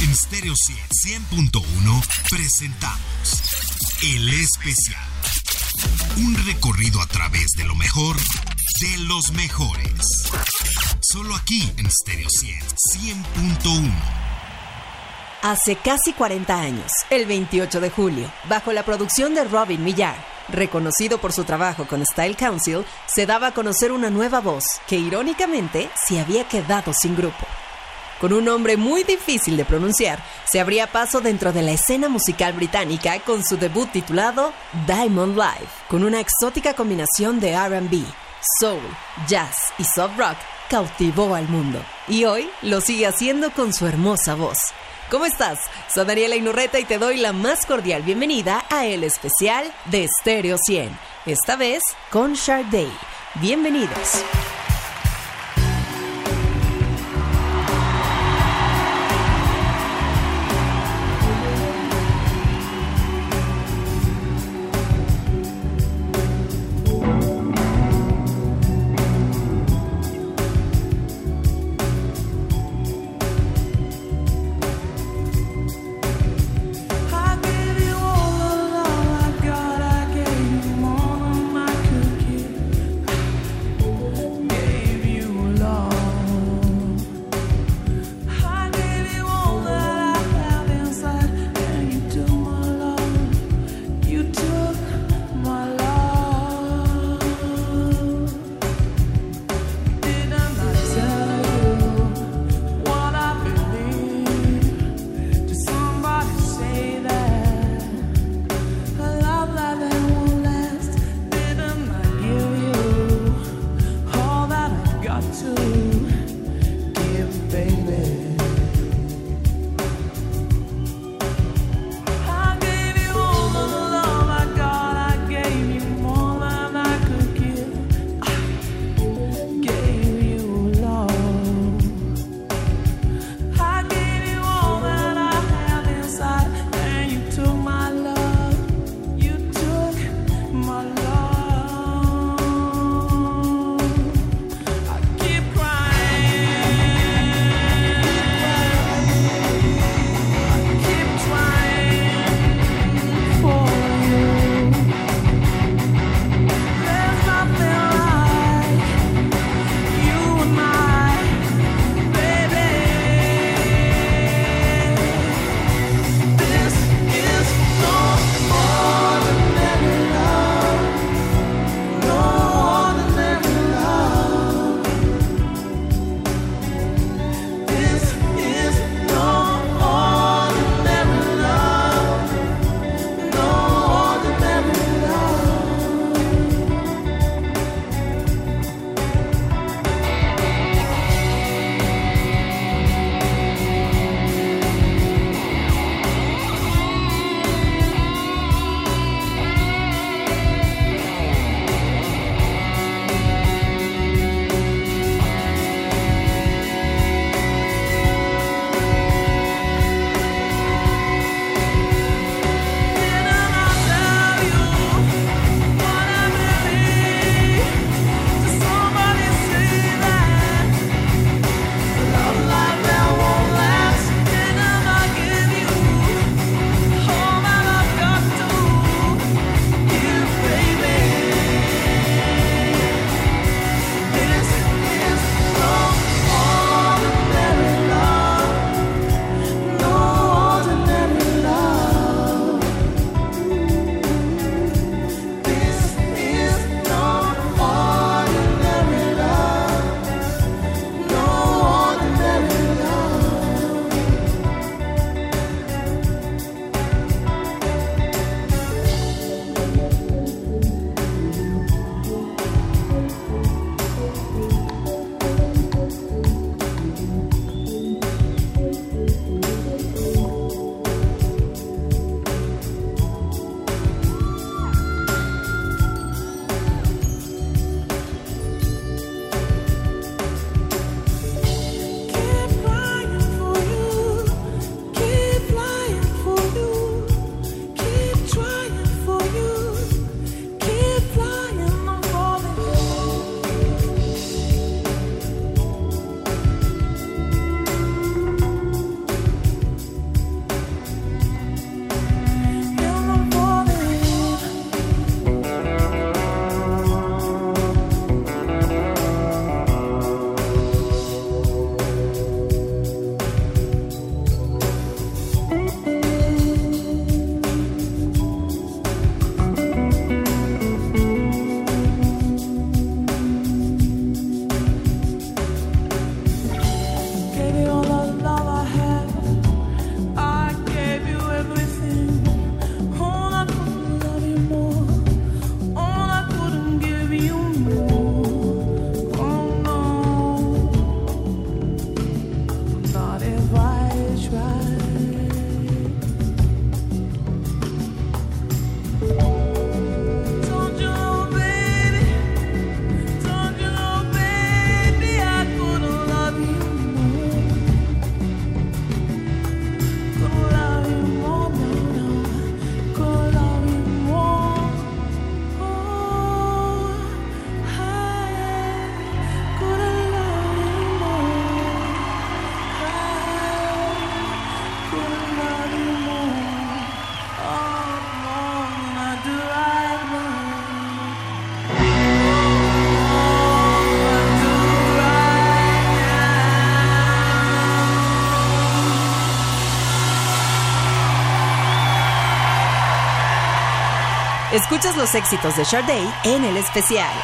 En Stereo 100.1 presentamos El Especial. Un recorrido a través de lo mejor de los mejores. Solo aquí en Stereo 100.1. Hace casi 40 años, el 28 de julio, bajo la producción de Robin Millar, reconocido por su trabajo con Style Council, se daba a conocer una nueva voz que irónicamente se había quedado sin grupo. Con un nombre muy difícil de pronunciar, se abría paso dentro de la escena musical británica con su debut titulado Diamond Live, con una exótica combinación de RB, soul, jazz y soft rock, cautivó al mundo. Y hoy lo sigue haciendo con su hermosa voz. ¿Cómo estás? Soy Daniela Inurreta y te doy la más cordial bienvenida a el especial de Stereo 100, esta vez con Sharday. Bienvenidos. Escuchas los éxitos de Sade en el especial.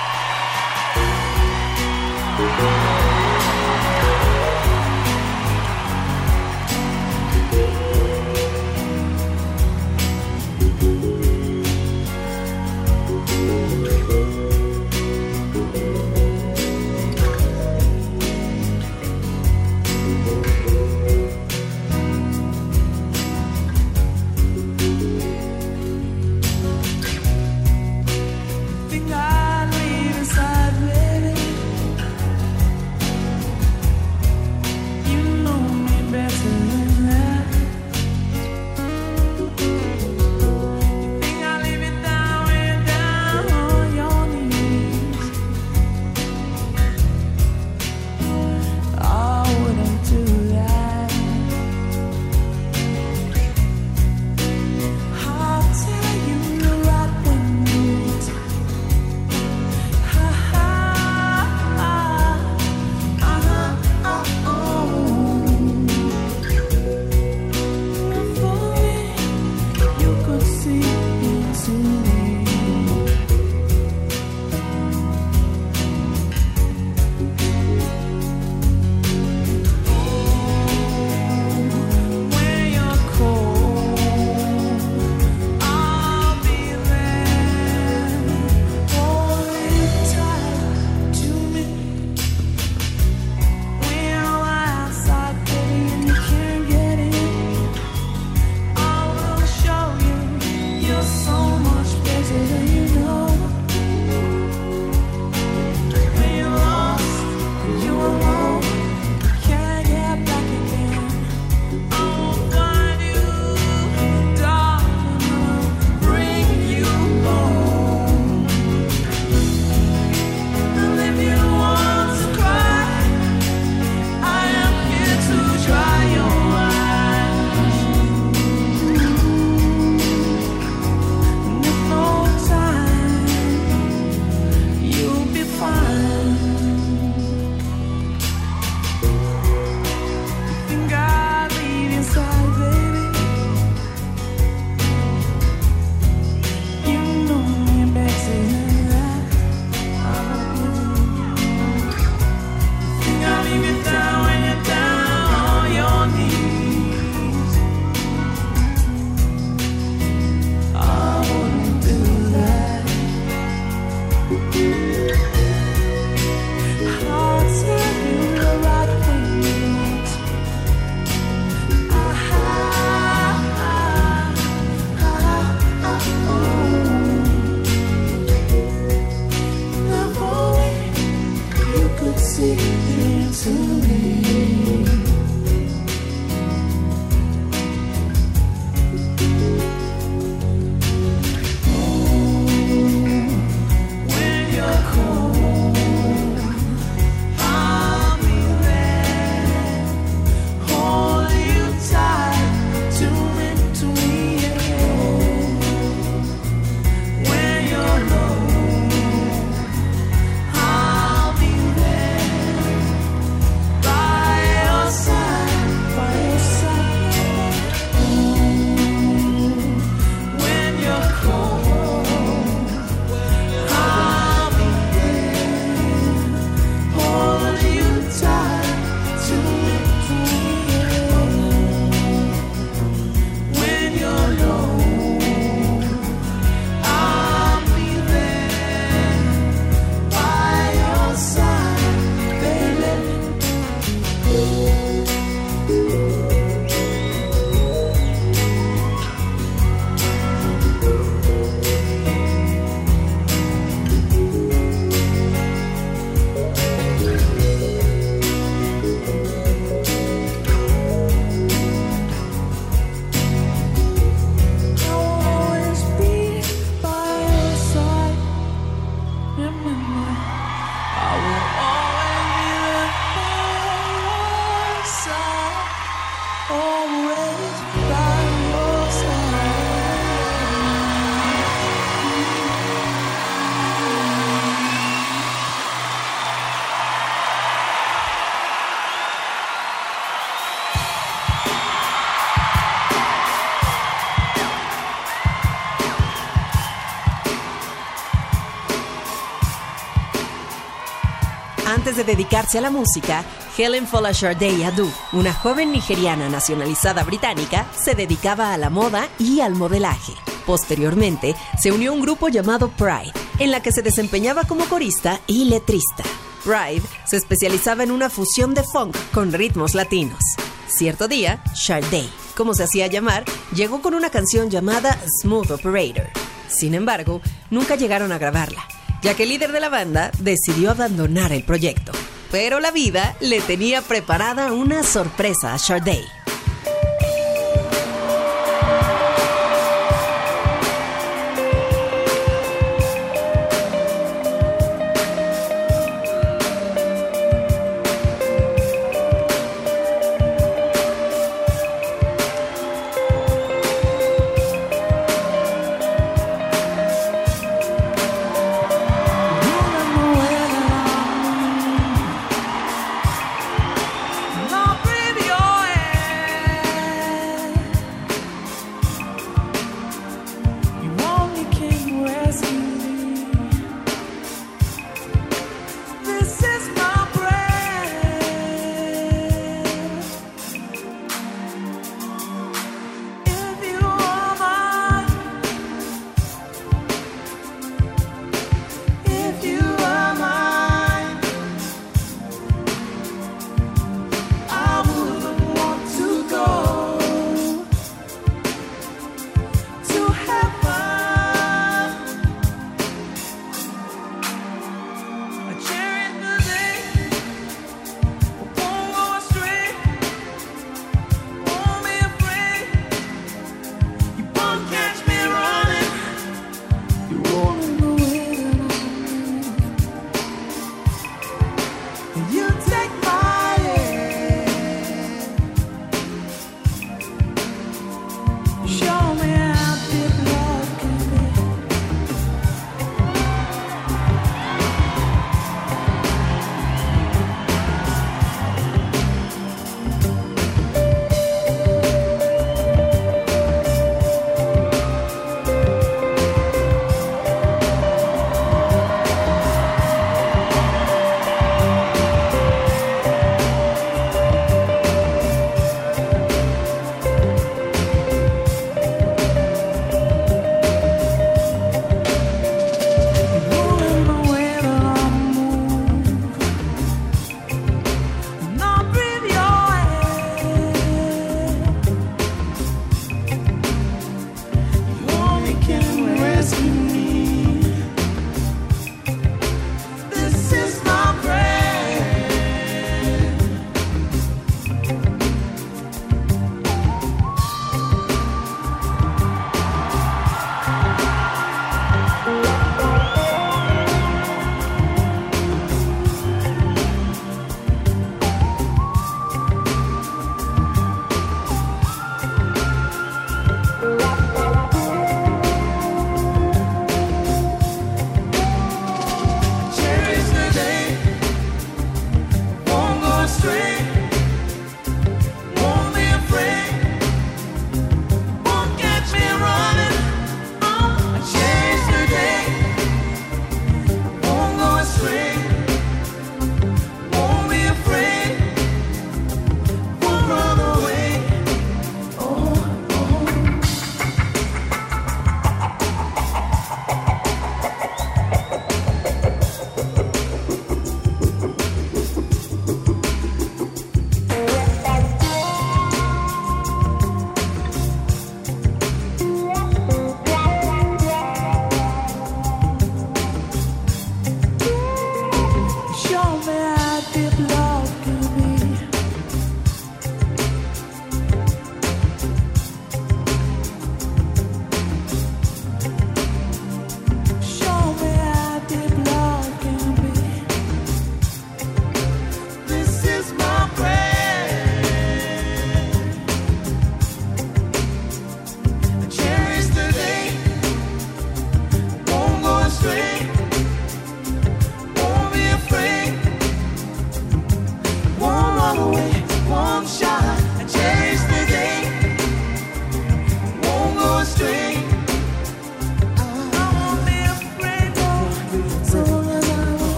Antes de dedicarse a la música, Helen Folasharday Adu, una joven nigeriana nacionalizada británica, se dedicaba a la moda y al modelaje. Posteriormente, se unió a un grupo llamado Pride, en la que se desempeñaba como corista y letrista. Pride se especializaba en una fusión de funk con ritmos latinos. Cierto día, Sharday, como se hacía llamar, llegó con una canción llamada Smooth Operator. Sin embargo, nunca llegaron a grabarla ya que el líder de la banda decidió abandonar el proyecto. Pero la vida le tenía preparada una sorpresa a Sharday.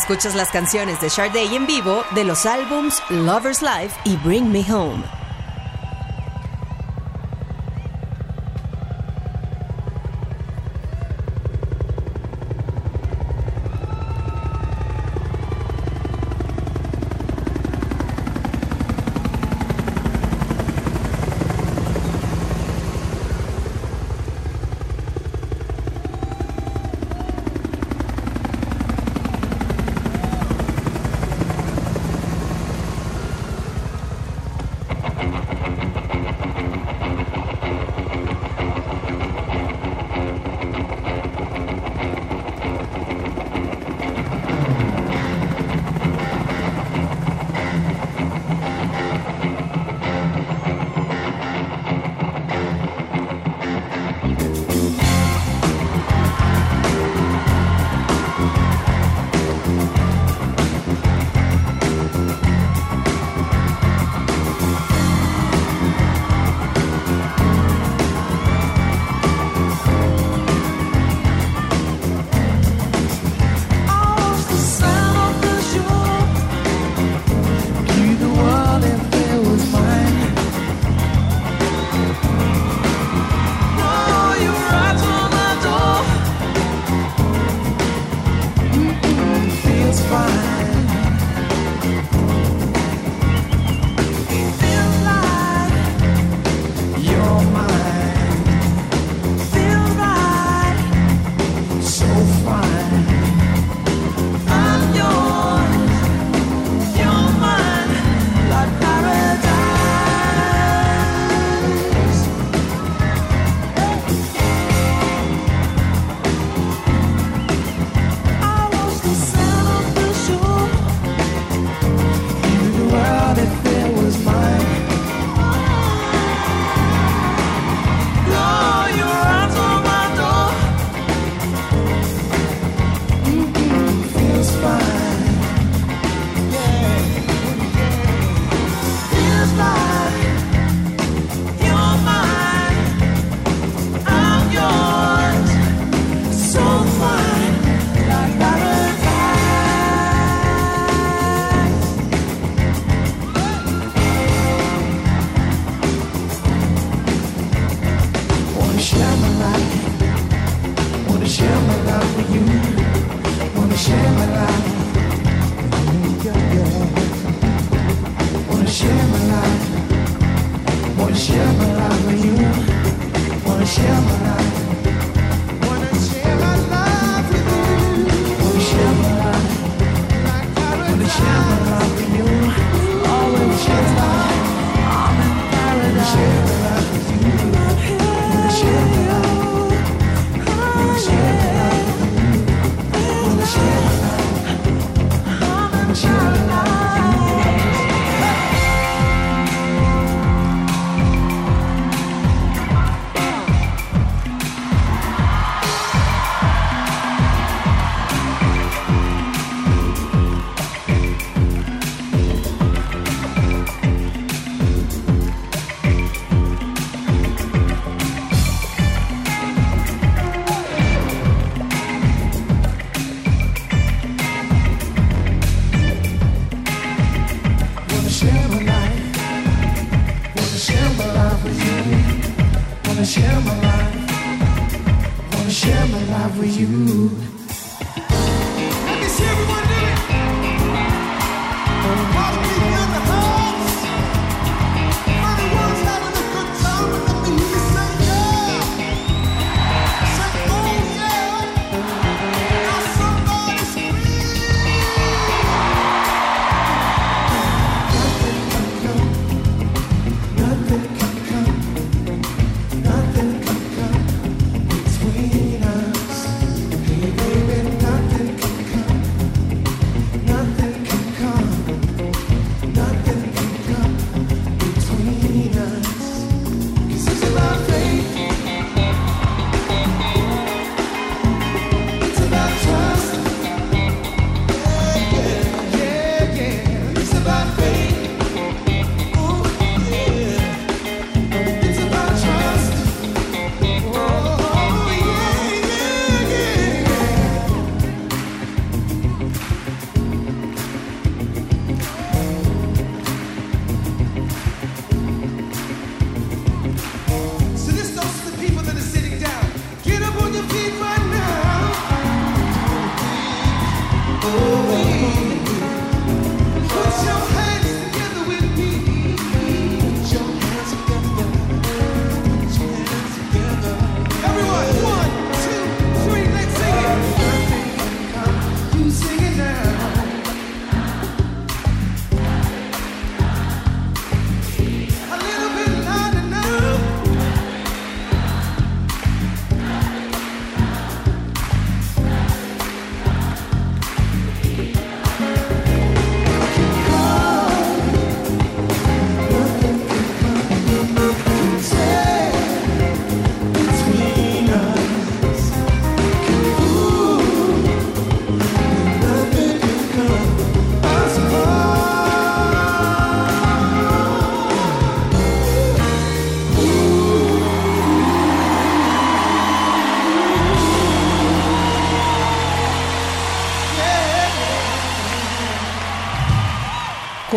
Escuchas las canciones de Sade en vivo de los álbums Lover's Life y Bring Me Home.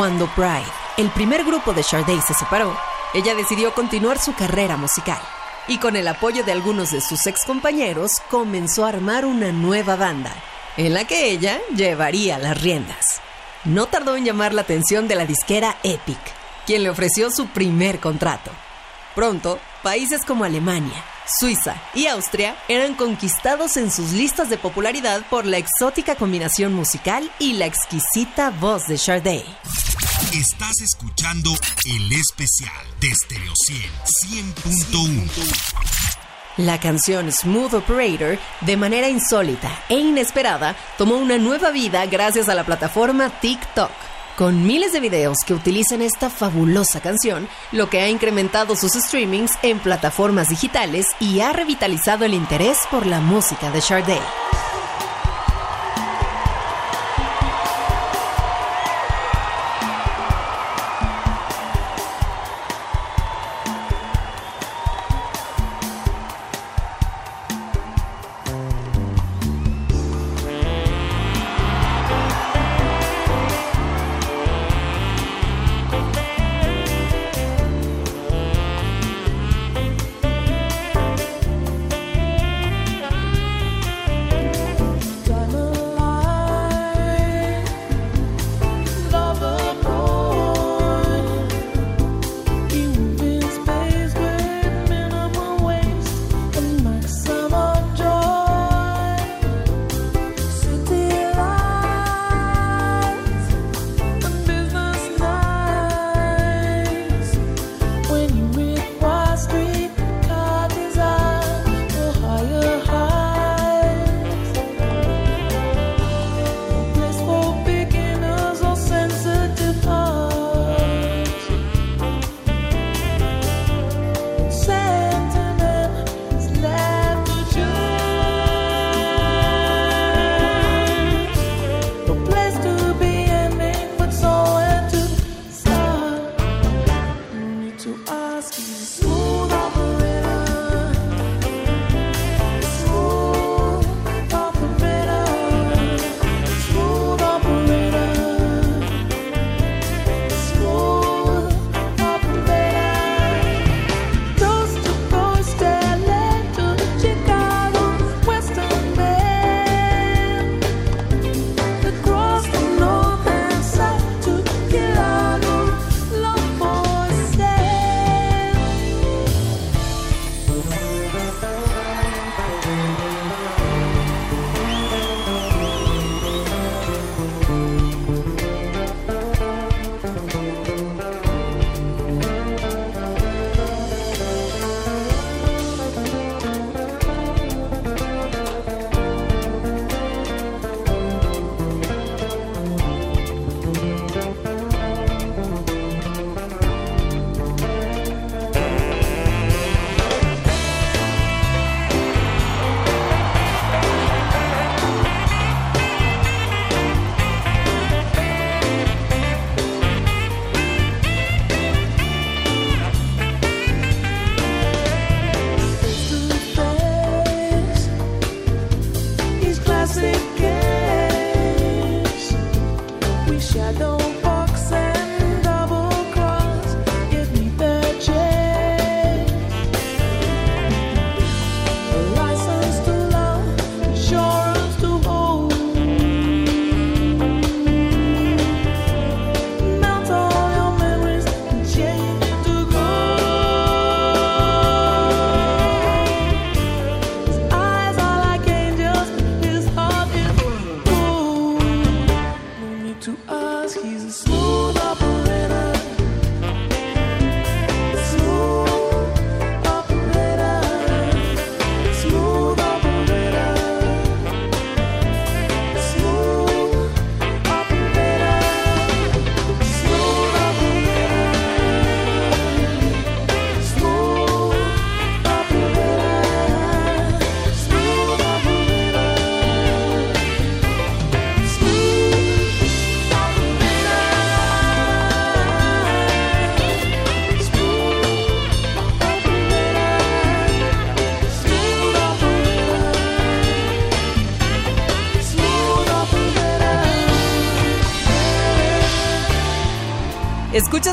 Cuando Pride, el primer grupo de Sade, se separó, ella decidió continuar su carrera musical y con el apoyo de algunos de sus ex compañeros comenzó a armar una nueva banda, en la que ella llevaría las riendas. No tardó en llamar la atención de la disquera Epic, quien le ofreció su primer contrato. Pronto, países como Alemania, Suiza y Austria eran conquistados en sus listas de popularidad por la exótica combinación musical y la exquisita voz de Sade. Estás escuchando el especial de Stereo 100 100.1. La canción Smooth Operator, de manera insólita e inesperada, tomó una nueva vida gracias a la plataforma TikTok. Con miles de videos que utilizan esta fabulosa canción, lo que ha incrementado sus streamings en plataformas digitales y ha revitalizado el interés por la música de Sade.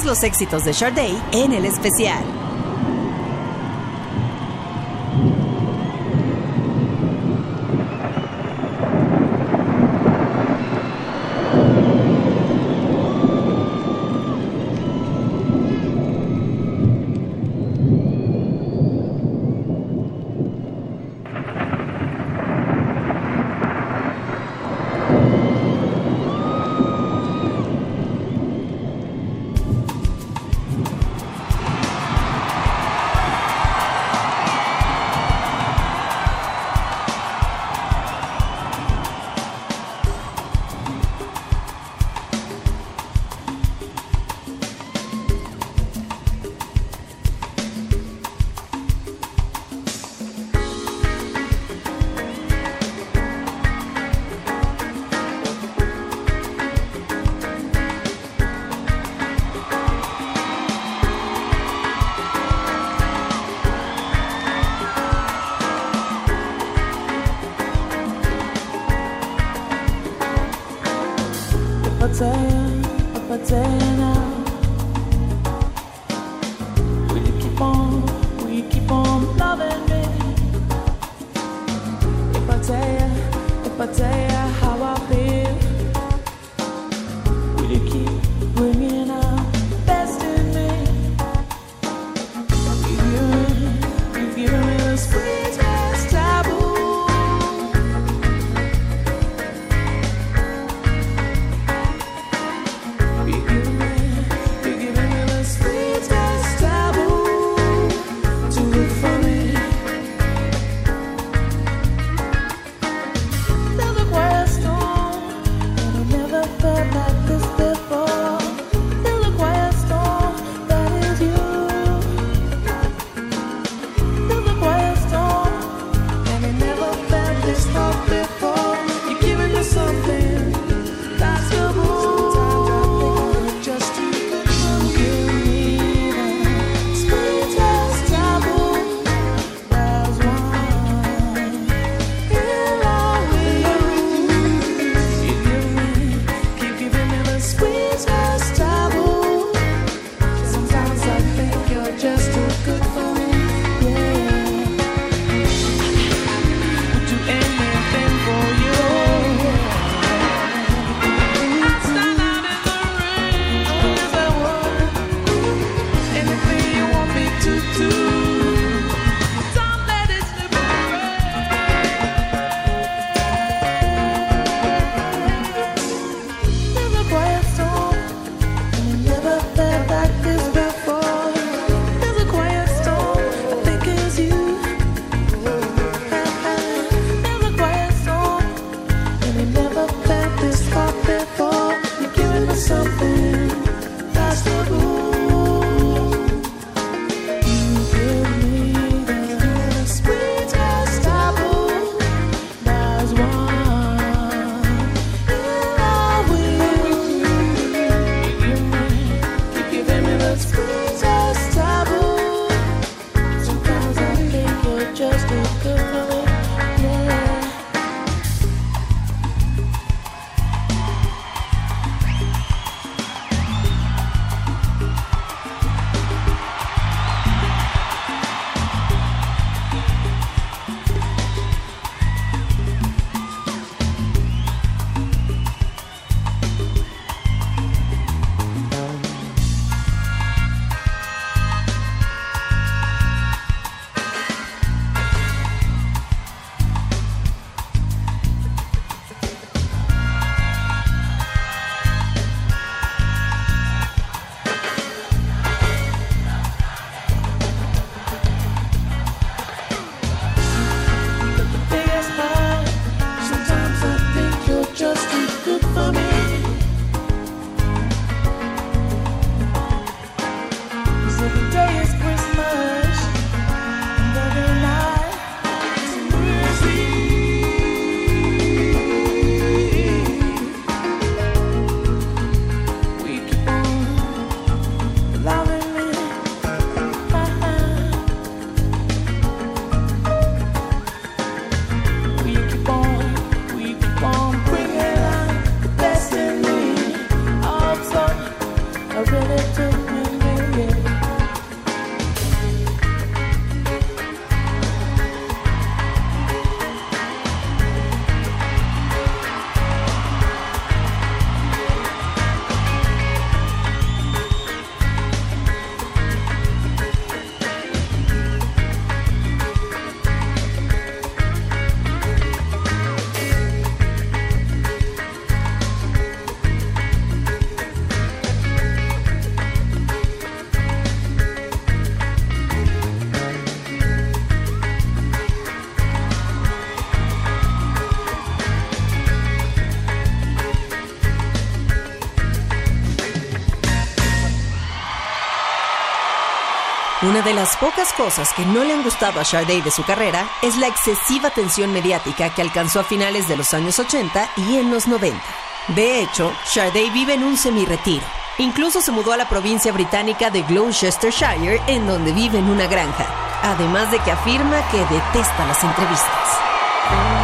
Los éxitos de Sade en el especial. Una de las pocas cosas que no le han gustado a Sade de su carrera es la excesiva tensión mediática que alcanzó a finales de los años 80 y en los 90. De hecho, Sade vive en un semi-retiro. Incluso se mudó a la provincia británica de Gloucestershire, en donde vive en una granja. Además de que afirma que detesta las entrevistas.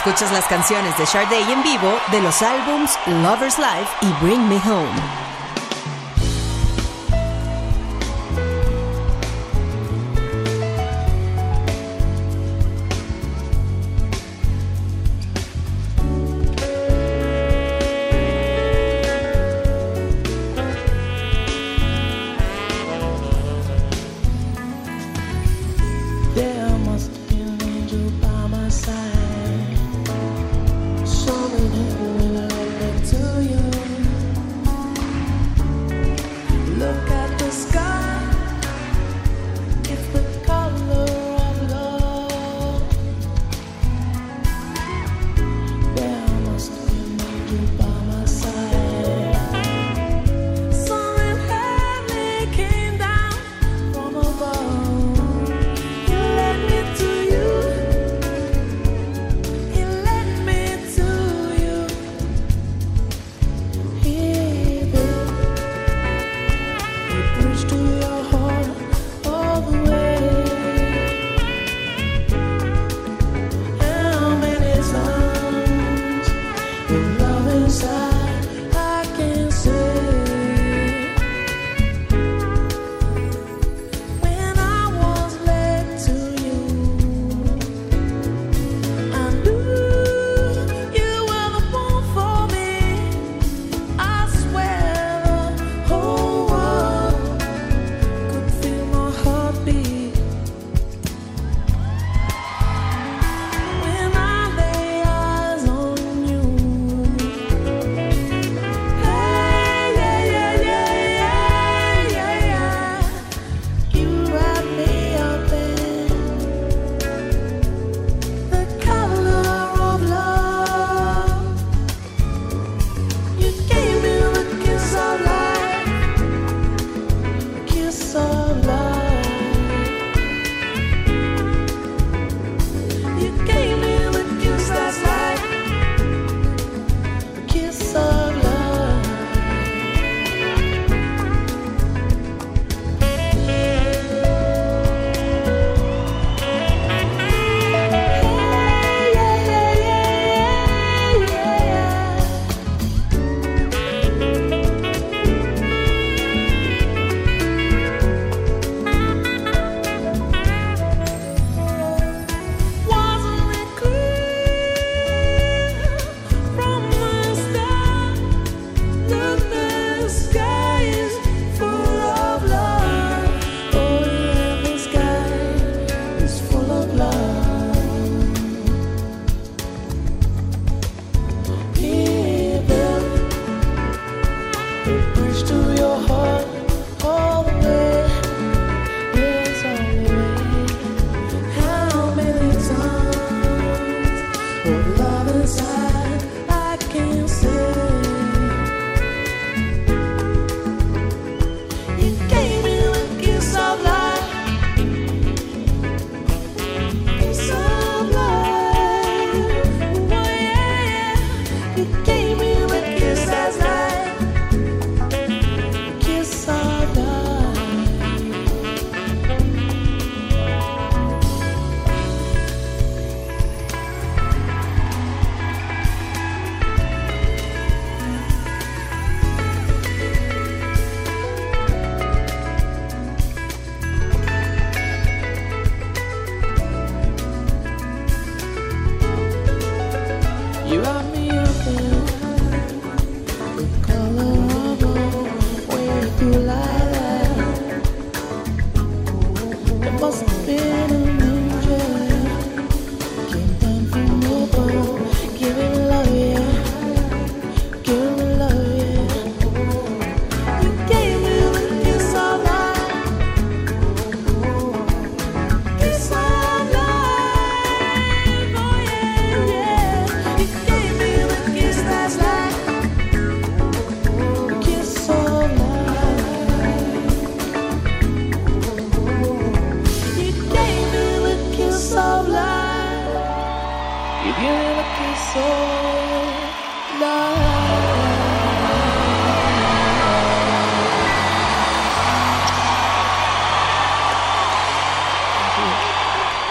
Escuchas las canciones de Sade en vivo de los álbums Lover's Life y Bring Me Home.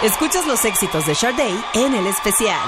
Escuchas los éxitos de Sade en el especial.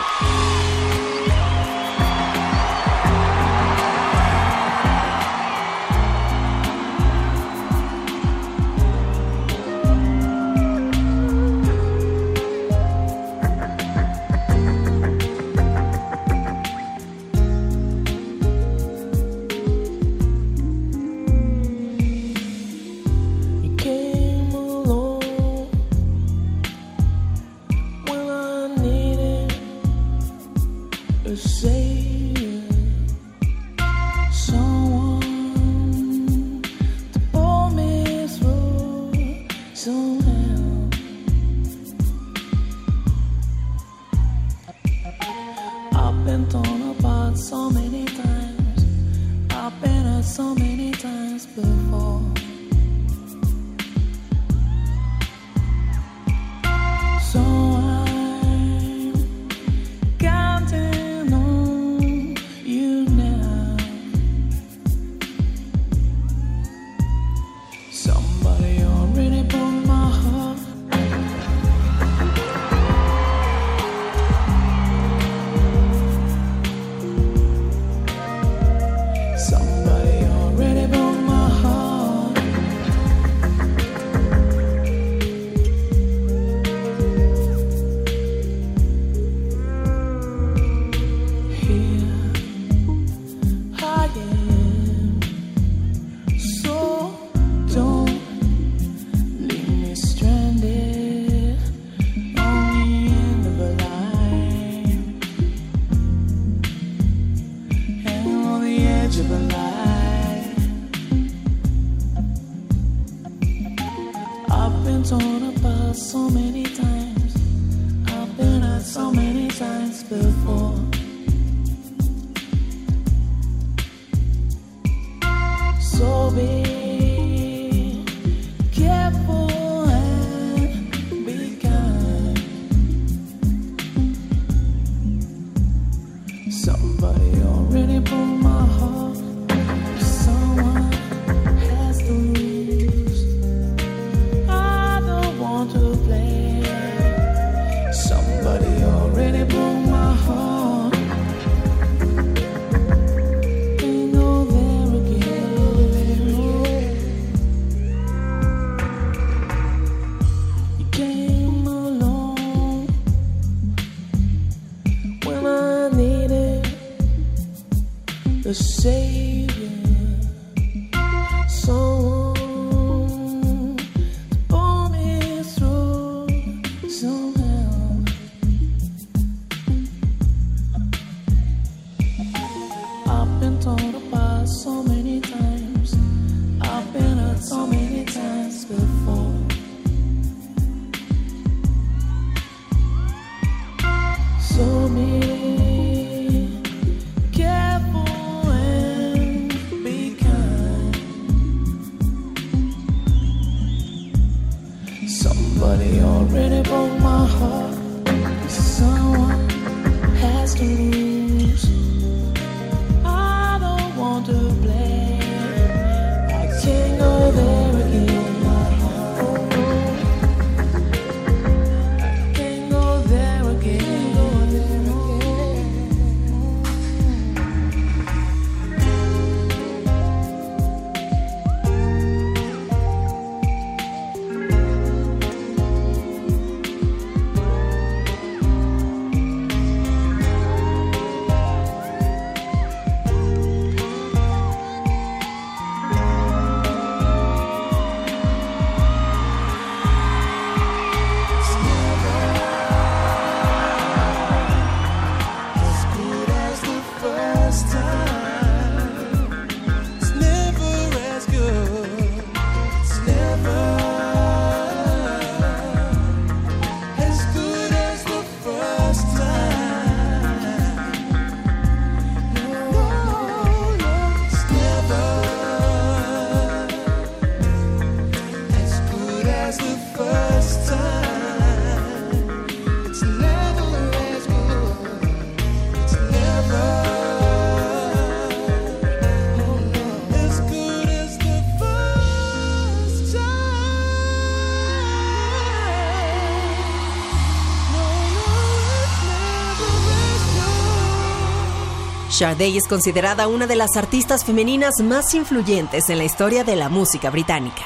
Sade es considerada una de las artistas femeninas más influyentes en la historia de la música británica.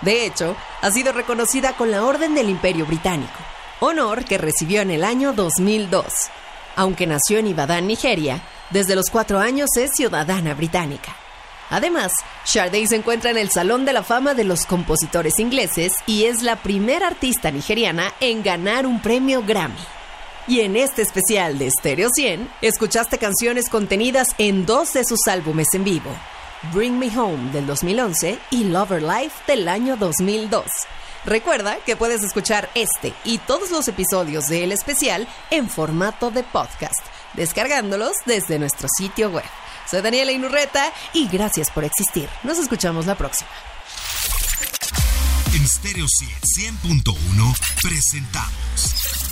De hecho, ha sido reconocida con la Orden del Imperio Británico, honor que recibió en el año 2002. Aunque nació en Ibadan, Nigeria, desde los cuatro años es ciudadana británica. Además, Sade se encuentra en el Salón de la Fama de los Compositores Ingleses y es la primera artista nigeriana en ganar un premio Grammy. Y en este especial de Stereo 100, escuchaste canciones contenidas en dos de sus álbumes en vivo, Bring Me Home del 2011 y Lover Life del año 2002. Recuerda que puedes escuchar este y todos los episodios de El Especial en formato de podcast, descargándolos desde nuestro sitio web Soy Daniela Inurreta y gracias por existir. Nos escuchamos la próxima. En Stereo 100.1 presentamos